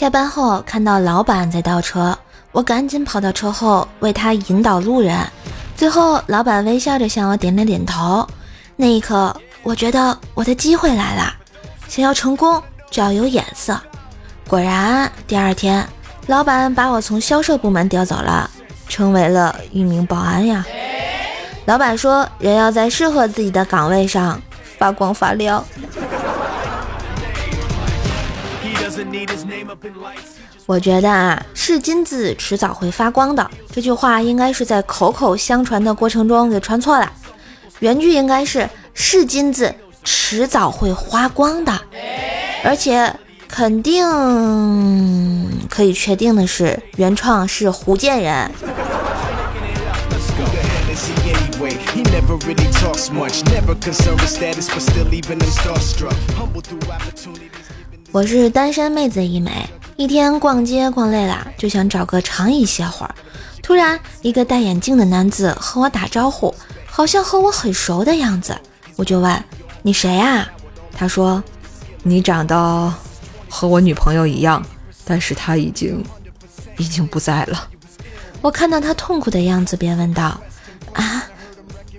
下班后看到老板在倒车，我赶紧跑到车后为他引导路人。最后，老板微笑着向我点了点头。那一刻，我觉得我的机会来了。想要成功，就要有眼色。果然，第二天，老板把我从销售部门调走了，成为了一名保安呀。老板说，人要在适合自己的岗位上发光发亮。我觉得啊，是金子迟早会发光的。这句话，应该是在口口相传的过程中给传错了。原句应该是是金子迟早会花光的，而且肯定可以确定的是，原创是福建人。我是单身妹子一枚，一天逛街逛累了，就想找个长椅歇会儿。突然，一个戴眼镜的男子和我打招呼，好像和我很熟的样子。我就问：“你谁呀？”他说：“你长得和我女朋友一样，但是她已经已经不在了。”我看到他痛苦的样子，便问道：“啊，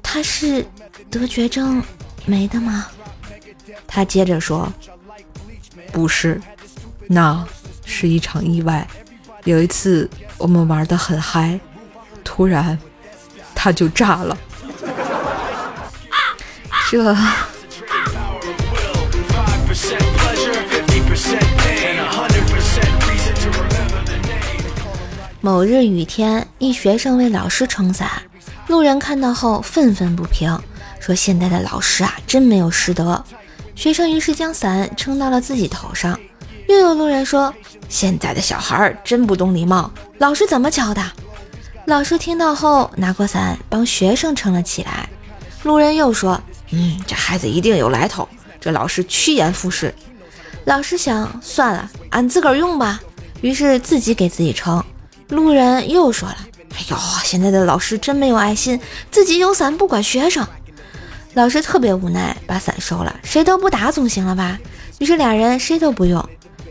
他是得绝症没的吗？”他接着说。不是，那是一场意外。有一次我们玩的很嗨，突然他就炸了。这。某日雨天，一学生为老师撑伞，路人看到后愤愤不平，说：“现在的老师啊，真没有师德。”学生于是将伞撑到了自己头上，又有路人说：“现在的小孩真不懂礼貌，老师怎么教的？”老师听到后拿过伞帮学生撑了起来。路人又说：“嗯，这孩子一定有来头，这老师趋炎附势。”老师想算了，俺自个儿用吧，于是自己给自己撑。路人又说了：“哎呦，现在的老师真没有爱心，自己有伞不管学生。”老师特别无奈，把伞收了，谁都不打总行了吧？于是俩人谁都不用。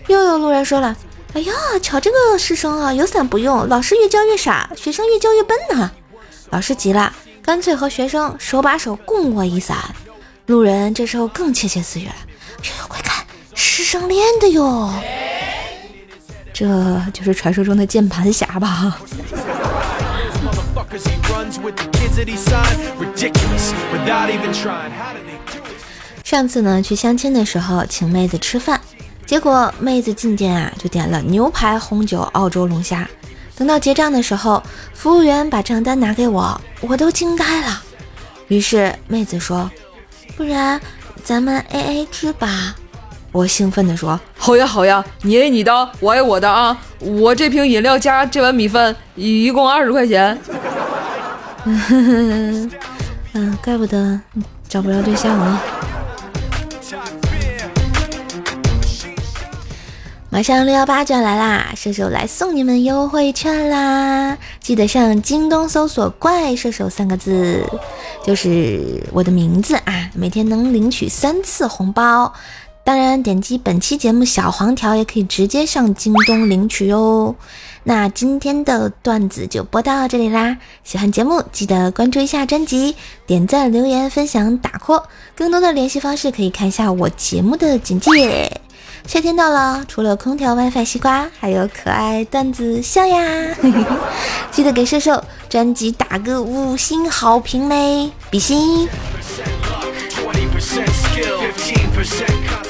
又有路人说了：“哎呀，瞧这个师生啊，有伞不用，老师越教越傻，学生越教越笨呢。”老师急了，干脆和学生手把手共握一伞。路人这时候更窃窃私语了：“哎呦，快看，师生恋的哟，这就是传说中的键盘侠吧？”上次呢，去相亲的时候请妹子吃饭，结果妹子进店啊就点了牛排、红酒、澳洲龙虾。等到结账的时候，服务员把账单拿给我，我都惊呆了。于是妹子说：“不然咱们 A A 制吧。”我兴奋地说：“好呀好呀，你 A 你的，我 A 我的啊！我这瓶饮料加这碗米饭一共二十块钱。”嗯，嗯，怪不得找不着对象啊！马上六幺八就要来啦，射手来送你们优惠券啦！记得上京东搜索“怪射手”三个字，就是我的名字啊，每天能领取三次红包。当然，点击本期节目小黄条也可以直接上京东领取哟。那今天的段子就播到这里啦！喜欢节目记得关注一下专辑，点赞、留言、分享、打 call。更多的联系方式可以看一下我节目的简介。夏天到了，除了空调、WiFi、西瓜，还有可爱段子笑呀！记得给射手专辑打个五星好评嘞，比心！15%